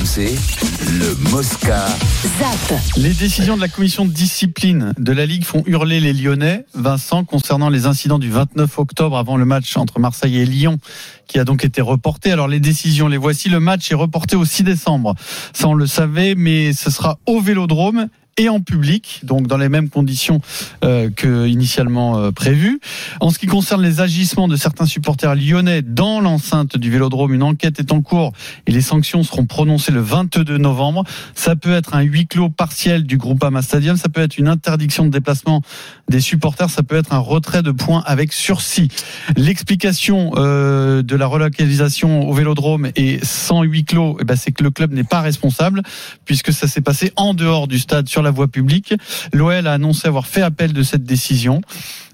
RMC, le Mosca. ZAP. Les décisions de la commission de discipline de la Ligue font hurler les Lyonnais. Vincent, concernant les incidents du 29 octobre avant le match entre Marseille et Lyon, qui a donc été reporté. Alors les décisions, les voici. Le match est reporté au 6 décembre. Ça, on le savait, mais ce sera au Vélodrome et en public, donc dans les mêmes conditions euh, que initialement euh, prévues. En ce qui concerne les agissements de certains supporters lyonnais dans l'enceinte du Vélodrome, une enquête est en cours et les sanctions seront prononcées le 22 novembre. Ça peut être un huis clos partiel du Groupama Stadium, ça peut être une interdiction de déplacement des supporters, ça peut être un retrait de points avec sursis. L'explication euh, de la relocalisation au Vélodrome et sans huis clos, eh ben, c'est que le club n'est pas responsable puisque ça s'est passé en dehors du stade sur la voie publique. L'OL a annoncé avoir fait appel de cette décision.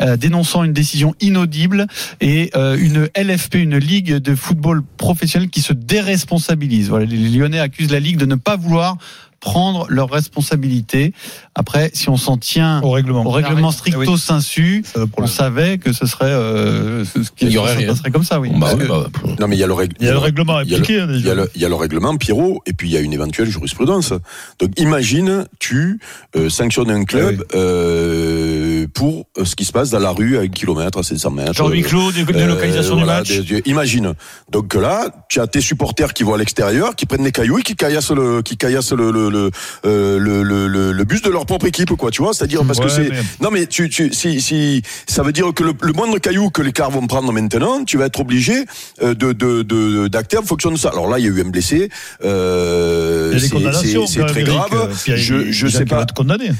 euh, dénonçant une décision inaudible et euh, une LFP, une ligue de football professionnel qui se déresponsabilise. Les Lyonnais accusent la ligue de ne pas vouloir prendre leurs responsabilités. Après, si on s'en tient Au règlement. au règlement stricto sensu, Ça, pour on le- savait que ce serait, euh, ce qui Il y aurait ça passerait comme ça, oui. Bah, oui, bah, Non, mais il y a le, règle- Il y a le règlement il y a le- appliqué. hein, Il y, déjà. a le, il y a le règlement Pierrot et puis il y a une éventuelle jurisprudence. Donc imagine, tu euh, sanctionnes un club euh, pour ce qui se passe dans la rue à 1 km, à 700 mètres. Genre huis clos, délocalisation du voilà, match. des- des- imagine. Donc là, tu as tes supporters qui vont à l'extérieur, qui prennent des cailloux et qui caillassent le, qui caillassent le, le, le, euh, le, le, le- le bus de leur propre équipe, quoi. Tu vois, c'est-à-dire parce que Ouais, c'est. mais- Non, mais tu, tu, si, si, ça veut dire que le, le moindre caillou que les cars vont prendre maintenant, tu vas être obligé euh, de, de, de, d'acter en fonction de ça. Alors là, il y a eu un blessé. Euh, Il y a des c'est- très grave. euh, je, je sais pas.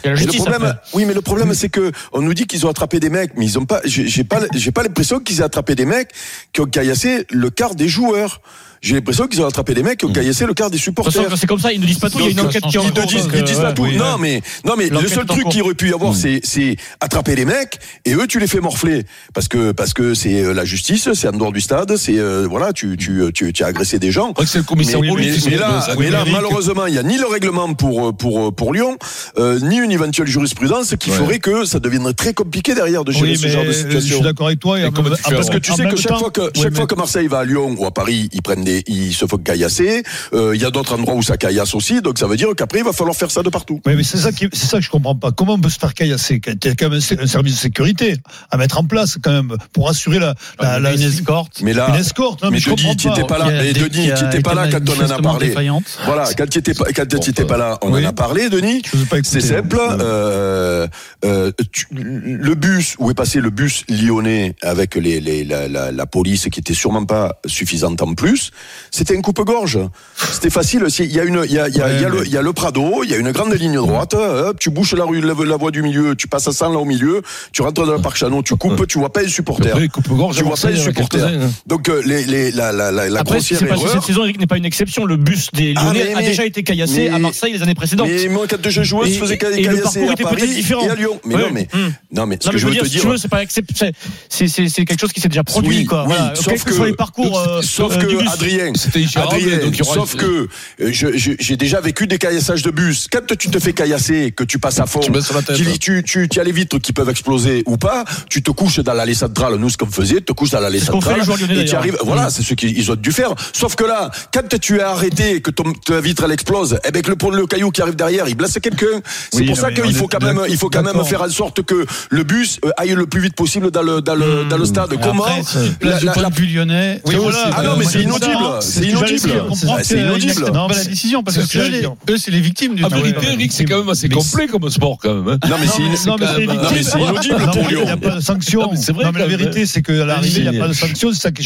Mais le problème, oui, mais le problème, c'est que on nous dit qu'ils ont attrapé des mecs, mais ils ont pas. J'ai j'ai pas, j'ai pas l'impression qu'ils aient attrapé des mecs qui ont caillassé le quart des joueurs. J'ai l'impression qu'ils ont attrapé des mecs qui ont caillassé le quart des supporters. c'est comme ça, ils ne disent pas tout, il y a une enquête qui est en ils cours. disent, donc, ils euh, disent pas ouais, tout. oui, non, mais, non, mais le seul truc qu'il aurait pu y avoir, c'est, c'est attraper les mecs, et eux, tu les fais morfler. Parce que, parce que c'est euh, la justice, c'est en dehors du stade, c'est, euh, voilà, tu, tu, tu, tu as agressé des gens. Ouais, c'est le commissaire Mais, là, malheureusement, il n'y a ni le règlement pour, pour, pour Lyon, euh, ni une éventuelle jurisprudence qui Ouais. ferait que ça deviendrait très compliqué derrière de gérer Oui, ce genre de je suis situation. d'accord avec toi. Parce que tu sais que chaque fois que Marseille va à Lyon ou à Paris, ils prennent des, ils se font caillasser. Euh, Il y a d'autres endroits où ça caillasse aussi, donc ça veut dire qu'après il va falloir faire ça de partout. Oui, mais c'est ça, qui, c'est ça que je comprends pas. Comment on peut se faire caillasser? Il y a quand même un service de sécurité à mettre en place quand même pour assurer la, la, la- une escorte. Mais là, une escorte. Non, mais, mais je Denis, comprends tu pas. n'étais pas là. dé- Denis, tu n'étais pas là quand on en a parlé. Voilà, quand tu n'étais pas, quand tu étais pas là, on Oui. en a parlé, Denis. Je vous ai pas écouté. C'est simple. Euh, euh, tu- le bus où est passé le bus lyonnais avec les, les, la, la, la police qui était sûrement pas suffisante en plus, c'était un coupe-gorge. C'était facile. Il y a une, il y a, il y a, Ouais, il y a mais- le, il y a le Prado, il y a une grande ligne droite. hop, tu bouches la rue, la, la voie du milieu, tu passes à 100 là au milieu, tu rentres dans le parc Chanon, tu coupes, tu vois pas les supporters. Après, coupe-gorge, Tu vois pas les a supporters. hein. Donc euh, les, les, la, la, la, la Après, grossière erreur. cette saison, Eric n'est pas une exception. Le bus des Ah, Lyonnais mais- a déjà été caillassé mais- à Marseille les années précédentes. Mais moi, quand je jouais, je faisais caillasser à Paris et à Lyon. Mais non, mais Hum. non, mais ce Non, que je veux te dire. tu veux, c'est pas c'est- quelque chose qui s'est déjà produit quoi. sauf que les parcours. euh, Sauf euh, que. Adrien, C'était Adrien, donc sauf que euh, j'ai déjà vécu des caillassages de bus. Quand tu te fais caillasser, que tu passes à fond, Tu tête. tu, tu, tu, as les vitres qui peuvent exploser ou pas, tu te couches dans l'allée centrale. Nous, ce qu'on faisait, tu te couches dans l'allée centrale et tu arrives. Voilà, c'est ce qu'ils ont dû faire. Sauf que là, quand tu es arrêté, que ton, ta vitre elle explose, eh ben que le, le caillou qui arrive derrière, il blesse quelqu'un. C'est pour ça qu'il faut quand même, il faut quand même faire en sorte que le bus euh, aille le plus vite possible dans le, dans le, dans le stade. Comment la- la- la- lyonnais. Oui, voilà. Ah non, euh, mais c'est inaudible. Ça, C'est c'est que inaudible. Ah, que C'est c'est inaudible. pas la décision parce C'est que que eux c'est les victimes du En truc. vérité, Eric, c'est quand même assez complet comme sport, quand même. hein. Non, mais c'est c'est inaudible. c'est pour mais Il n'y a Lyon. pas de sanction. Non, mais c'est vrai, la vérité, c'est qu'à l'arrivée, il n'y a pas de sanction. C'est ça qui est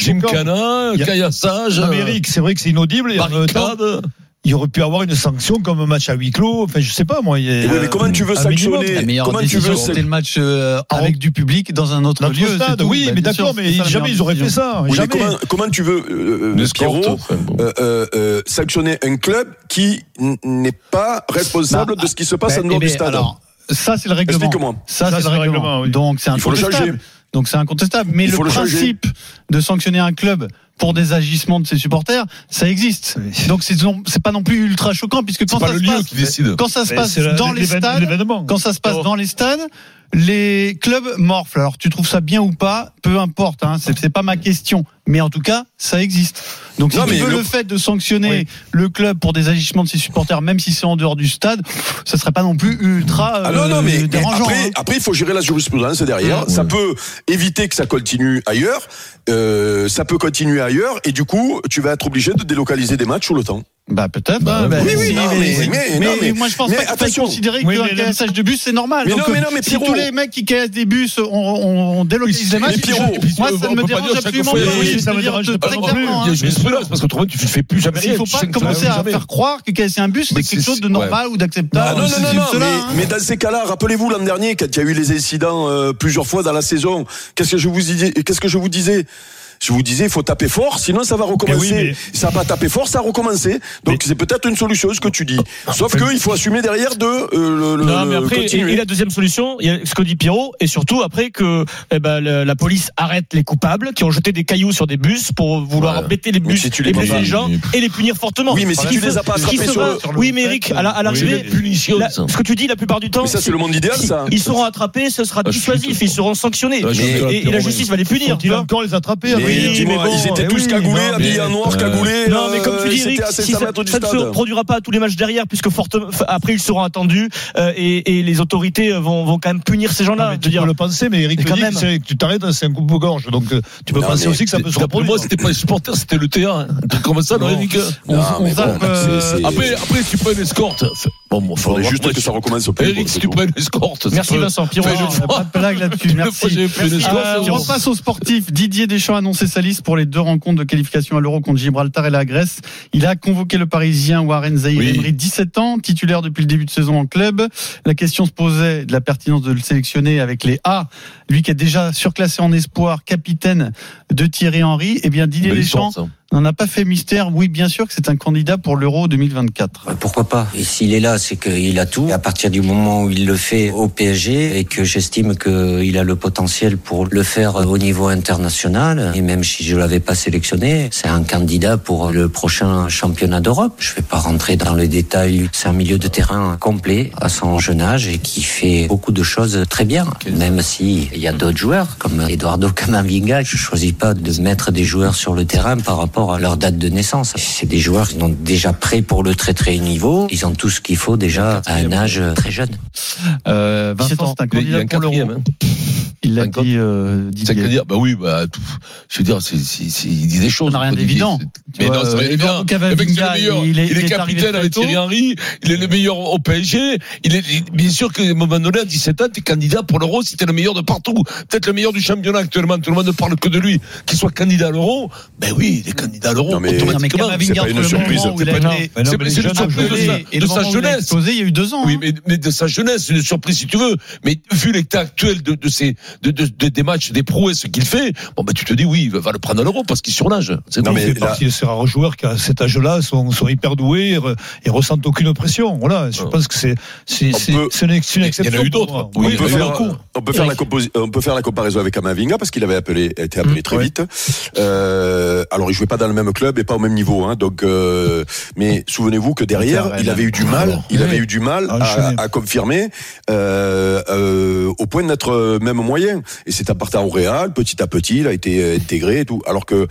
y a- caillassage. Non, mais Eric, c'est vrai que c'est inaudible. En barricade. Il aurait pu avoir une sanction comme un match à huis clos. Enfin, je sais pas, moi. il y a- Et oui, mais comment tu veux sanctionner La meilleure Comment tu décision, veux c'était le match euh, Alors, avec du public dans un autre Notre lieu. stade, tout. oui, Bah, mais d'accord, mais jamais ils auraient fait ça. Oui, comment, comment tu veux, euh, Une Pierrot, euh, euh, euh, sanctionner un club qui n'est pas responsable Bah, de ce qui se passe Bah, en dehors eh du ben, stade alors, ça, c'est le règlement. Explique-moi. Ça, Ça, c'est le règlement. oui. Donc, c'est Il faut le incontestable. changer. Donc, c'est incontestable. Mais le principe de sanctionner un club pour des agissements de ses supporters, ça existe. Donc, c'est pas non plus ultra choquant puisque quand ça se passe, quand ça se dans les stades, quand ça se passe dans les stades, les clubs morflent. Alors, tu trouves ça bien ou pas, peu importe. Hein, c'est pas ma question. Mais en tout cas, ça existe. Donc, si Non, tu mais veux le- le... fait de sanctionner le club pour des agissements de ses supporters, même si c'est en dehors du stade, ça serait pas non plus ultra Ah non, non, euh, mais, mais dérangeant. après, hein. après, il faut gérer la jurisprudence derrière. Ça peut éviter que ça continue ailleurs. Euh, ça peut continuer ailleurs. Et du coup, tu vas être obligé de délocaliser des matchs tout le temps. Bah peut-être. Bah, hein, bah, oui, oui, si, non, mais- mais- non, mais- moi je pense pas qu'il considérer Oui, qu'un cassage de bus c'est normal. Mais Donc, non, mais non, mais si Pierrot. tous les mecs qui cassent des bus, on, on, délocalise les matchs. je- moi ça ne me dérange absolument pas. oui, Je ça veux me dire dérange très pas non plus. clairement, Il y a hein. jurisprudence, parce qu'autrement, tu ne fais plus jamais Il rien. faut pas commencer à faire croire que casser un bus c'est quelque chose de normal ou d'acceptable. Ah non, non, non, mais, hein. mais dans ces cas-là, rappelez-vous l'an dernier, quand il y a eu les incidents euh, plusieurs fois dans la saison, qu'est-ce que je vous disais, qu'est-ce que je vous disais il faut taper fort, sinon ça va recommencer. Mais oui, Ça va taper fort, ça va recommencer. Donc c'est peut-être une solution, ce que tu dis. Sauf qu'il faut assumer derrière de euh, le, le- Non, mais le après, et, continuer. et la deuxième solution, il y a ce que dit Pierrot, et surtout après que eh ben, le- la police arrête les coupables qui ont jeté des cailloux sur des bus pour vouloir Ouais. embêter les Mais bus si tu les pas. les gens et les punir fortement. Oui, mais si tu les as pas attrapés sur le- sur le Oui, mais Eric, à la- à C'est l'arrivée, la- ce que tu dis la plupart du temps, Mais ça, c'est le monde idéal, ça. Ils seront attrapés, ce sera Ah, dissuasif, ils seront sanctionnés. Ah, Et- la justice va les punir. vois. encore les attraper Après dis-moi, mais bon, ils étaient eh tous oui, cagoulés, non, habillés mais- en noir, euh, cagoulés. Non, mais comme tu euh, dis, Eric, à si 700 ça, ne se stade. reproduira pas à tous les matchs derrière, puisque fortement, après ils seront attendus euh, et, et les autorités vont, vont quand même punir ces gens-là. tu dire, peux le penser, mais Eric quand dit, même. que tu t'arrêtes, c'est un coupe-gorge. Donc euh, tu peux Non, penser aussi que ça peut se reproduire. moi, c'était pas les supporters, c'était le terrain. Un truc comme ça, non. Eric euh, après, tu prends une escorte. Bon, bon, Il faudrait juste que ça recommence au plus. Eric, si tu prends une escorte. Merci Vincent. Fois. pas de blague là-dessus. Merci. Euh, on passe aux sportifs. Didier Deschamps a annoncé sa liste pour les deux rencontres de qualification à l'Euro contre Gibraltar et la Grèce. Il a convoqué le Parisien Warren Zahir Oui. Emery, 17 ans, titulaire depuis le début de saison en club. La question se posait de la pertinence de le sélectionner avec les A. Lui qui est déjà surclassé en espoir, capitaine de Thierry Henry. Eh bien, Didier Belle Deschamps histoire, ça. N'en a pas fait mystère. Oui, bien sûr que c'est un candidat pour l'Euro 2024. Ouais, Pourquoi pas? Et s'il est là, c'est qu'il a tout. Et à partir du moment où il le fait au PSG et que j'estime qu'il a le potentiel pour le faire au niveau international, et même si je l'avais pas sélectionné, c'est un candidat pour le prochain championnat d'Europe. Je vais pas rentrer dans les détails. C'est un milieu de terrain complet à son jeune âge et qui fait beaucoup de choses très bien. Même si il y a d'autres joueurs comme Eduardo Camavinga, je choisis pas de mettre des joueurs sur le terrain par rapport à leur date de naissance. C'est des joueurs qui sont déjà prêts pour le très très haut niveau. Ils ont tout ce qu'il faut déjà à un âge très jeune. Euh, 17 Vincent, ans. c'est un candidat un pour l'Euro. Il l'a dit euh, C'est Didier. qu'à dire, bah oui, bah, tout- je veux dire, c'est, c'est, c'est- il dit des choses. Ça n'a rien d'évident. Mais vois, non, c'est rien euh, Le mec, c'est le meilleur. il est- Il est il est capitaine avec. Thierry Henry. Il est le meilleur au PSG. Il est, il- bien sûr qu'à un moment donné, à 17 ans, t'es candidat pour l'Euro si t'es le meilleur de partout. Peut-être le meilleur du championnat actuellement. Tout le monde ne parle que de lui. Qu'il soit candidat à l'Euro. Ben oui, il est candidat à l'Euro. Automatiquement. C'est pas une surprise. C'est une surprise de sa, jeunesse. explosé, il y a eu deux ans. Oui, hein. mais, mais de sa jeunesse, une surprise si tu veux. Mais vu l'état actuel de, de ces, de, de- de- des matchs, des prouesses qu'il fait, bon ben tu te dis oui, il va le prendre à l'euro parce qu'il surnage. C'est Non, mais Il fait là- partie de ces rares joueurs qui, à cet âge-là, sont, sont hyper doués et, re- et ressentent aucune pression. Voilà, je Ouais. pense que c'est c'est c'est peut- c'est une, c'est une Il y en a exception. eu d'autres. Oui, on, peut faire, beaucoup. on peut faire la composi- on peut faire la comparaison avec Amavinga parce qu'il avait appelé, été appelé très vite. Euh, alors il jouait pas dans le même club et pas au même niveau, hein, donc. euh, mais souvenez-vous que derrière, il avait eu du mal, il Oui. avait eu du mal À confirmer euh, euh, au point d'être euh, même moyen. Et à partir au Real, petit à petit, il a été euh, intégré et tout. Alors que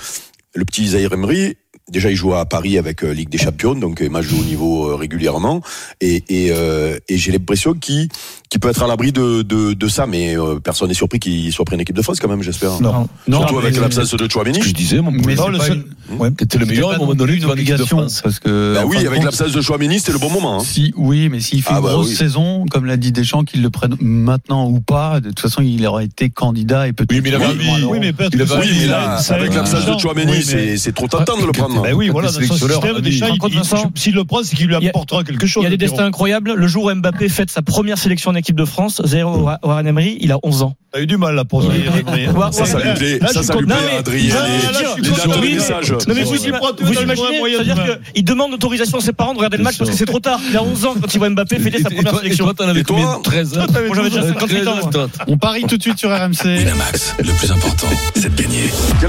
le petit Zahir Emery, déjà il joue à Paris avec euh, Ligue des Champions, donc match de haut niveau euh, régulièrement, et, et, euh, et j'ai l'impression qu'il qu'il peut être à l'abri de, de, de ça, mais euh, personne n'est surpris qu'il soit pris en équipe de France quand même, j'espère. Non. Surtout Non, avec mais- l'absence de que je disais, mon Mais Non, le seul- une- Ouais. T'étais le c'était meilleur pas à un non moment donné une devant l'équipe de France. parce que. Bah oui, de avec compte, l'absence de Chouameni, c'était le bon moment. Hein. Si, oui, mais s'il fait Ah une bah grosse oui. saison, comme l'a dit Deschamps, qu'il le prenne maintenant ou pas, de toute façon, il aurait été candidat et peut-être. Oui, mais Oui, alors, Oui, mais Oui, mais avec l'absence de mais- c'est c'est trop tentant de le prendre. Ben oui, voilà, dans son système, il- il- Vincent, s'il le prend, c'est qu'il lui apportera quelque chose. Il y a des destins incroyables. Le jour où Mbappé fête sa première sélection en équipe de France, zéro Warren Emery, il a 11 ans. T'as eu du mal là pour Ouais. Ça, ça lui plaît, ça, ça lui plaît Non, mais- à Adrien. Les- dates de message. Non mais vous, imaginez, c'est-à-dire qu'il demande l'autorisation à ses parents de regarder le match parce que c'est trop tard. Il a 11 ans quand il voit Mbappé fêter sa première sélection. toi, t'en avais Et toi combien 13 ans Moi, j'avais déjà 58 ans. On parie tout de suite sur RMC. Winamax, le plus important, c'est de gagner.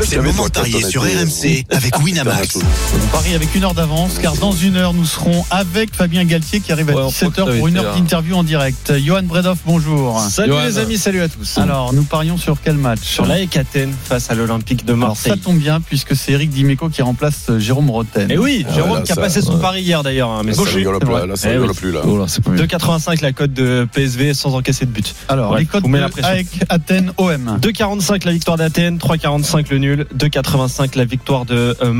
C'est le moment de parier sur RMC avec Winamax. On parie avec une heure d'avance car dans une heure nous serons avec Fabien Galtier qui arrive à Ouais, on 17h croit que pour une heure d'interview en direct. Johan Bredoff, bonjour. Salut Johan. les amis, salut à tous. Alors nous parions sur quel match Sur l'AEK Athènes face à l'Olympique de Alors Marseille. ça tombe bien puisque c'est Eric Dimeco qui remplace euh, Jérôme Roten. Et oui, Ah, Jérôme là, qui a ça, passé son ouais. pari hier d'ailleurs. hein, mais gaucher. rigole plus, là, ça Eh rigole oui. plus, là. Oh là, c'est pas bien. 2,85 la cote de PSV sans encaisser de but. Alors Bref, les la pression. AEK Athènes OM. 2,45 la victoire d'Athènes, 3,45 le nul, 2,85 la victoire de euh,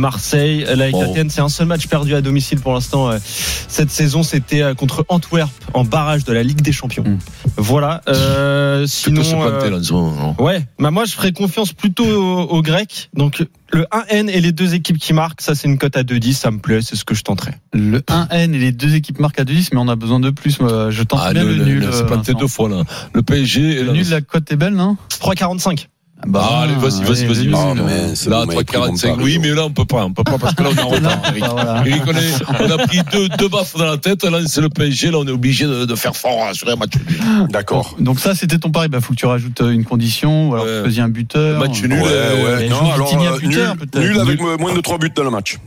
Marseille. L'AEK Bon. Athènes, c'est un seul match perdu à domicile pour l'instant. euh, Cette saison, c'était euh, contre Antwerp en barrage de la Ligue des Champions. Mm. Voilà. Euh, sinon, euh, là, moment, non Ouais, bah moi je ferais confiance plutôt aux, aux Grecs. Donc le 1N et les deux équipes qui marquent, ça c'est une cote à 2,10, ça me plaît, c'est ce que je tenterai. Le 1N et les deux équipes marquent à 2-10 mais on a besoin de plus. Je tente Ah, bien le, le, nul. c'est euh, Vincent. deux fois, là. Le PSG et Le nul, la cote est belle, non? 3,45. Ah, allez, vas-y, vas-y, vas-y. Ah, mais c'est Là, le mec qui 3,45. compte pas, Oui, mais là, on peut pas. On peut pas parce que là, on est en retard. Bah, Eric. voilà. Eric, on, est- on a pris deux, deux baffes dans la tête. Là, c'est le PSG. Là, on est obligé de, de faire fort sur un match. nul. D'accord. Donc ça c'était ton pari. Bah faut que tu rajoutes euh, une condition ou alors Ouais. tu faisais un buteur. Match Ouais, nul. euh, ouais. Non, alors, euh, buteur, nul, peut-être. nul avec moins de 3 buts dans le match.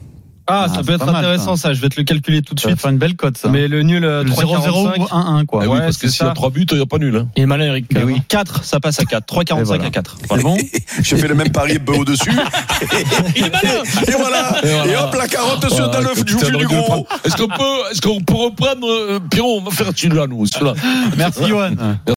Ah, Ah, ça peut être mal, intéressant ça. je vais te le calculer tout de suite. faire une belle cote ça. Mais le nul euh, le 0-0 ou 3,45. 1-1 quoi. Ah oui, Ouais, parce que c'est s'il y a ça. trois buts, il n'y a pas nul. Hein. Il est malin Eric. Mais oui. 4, ça passe à 4. 3,45 Et voilà. à 4. C'est bon J'ai fait le même pari peu au-dessus. Il est malin Et voilà. Et voilà. Et hop, la carotte sur Voilà, dans le comme du gros. Est-ce qu'on peut, est-ce qu'on peut reprendre, euh, Pierrot, on va faire celui-là, nous. Merci Johan.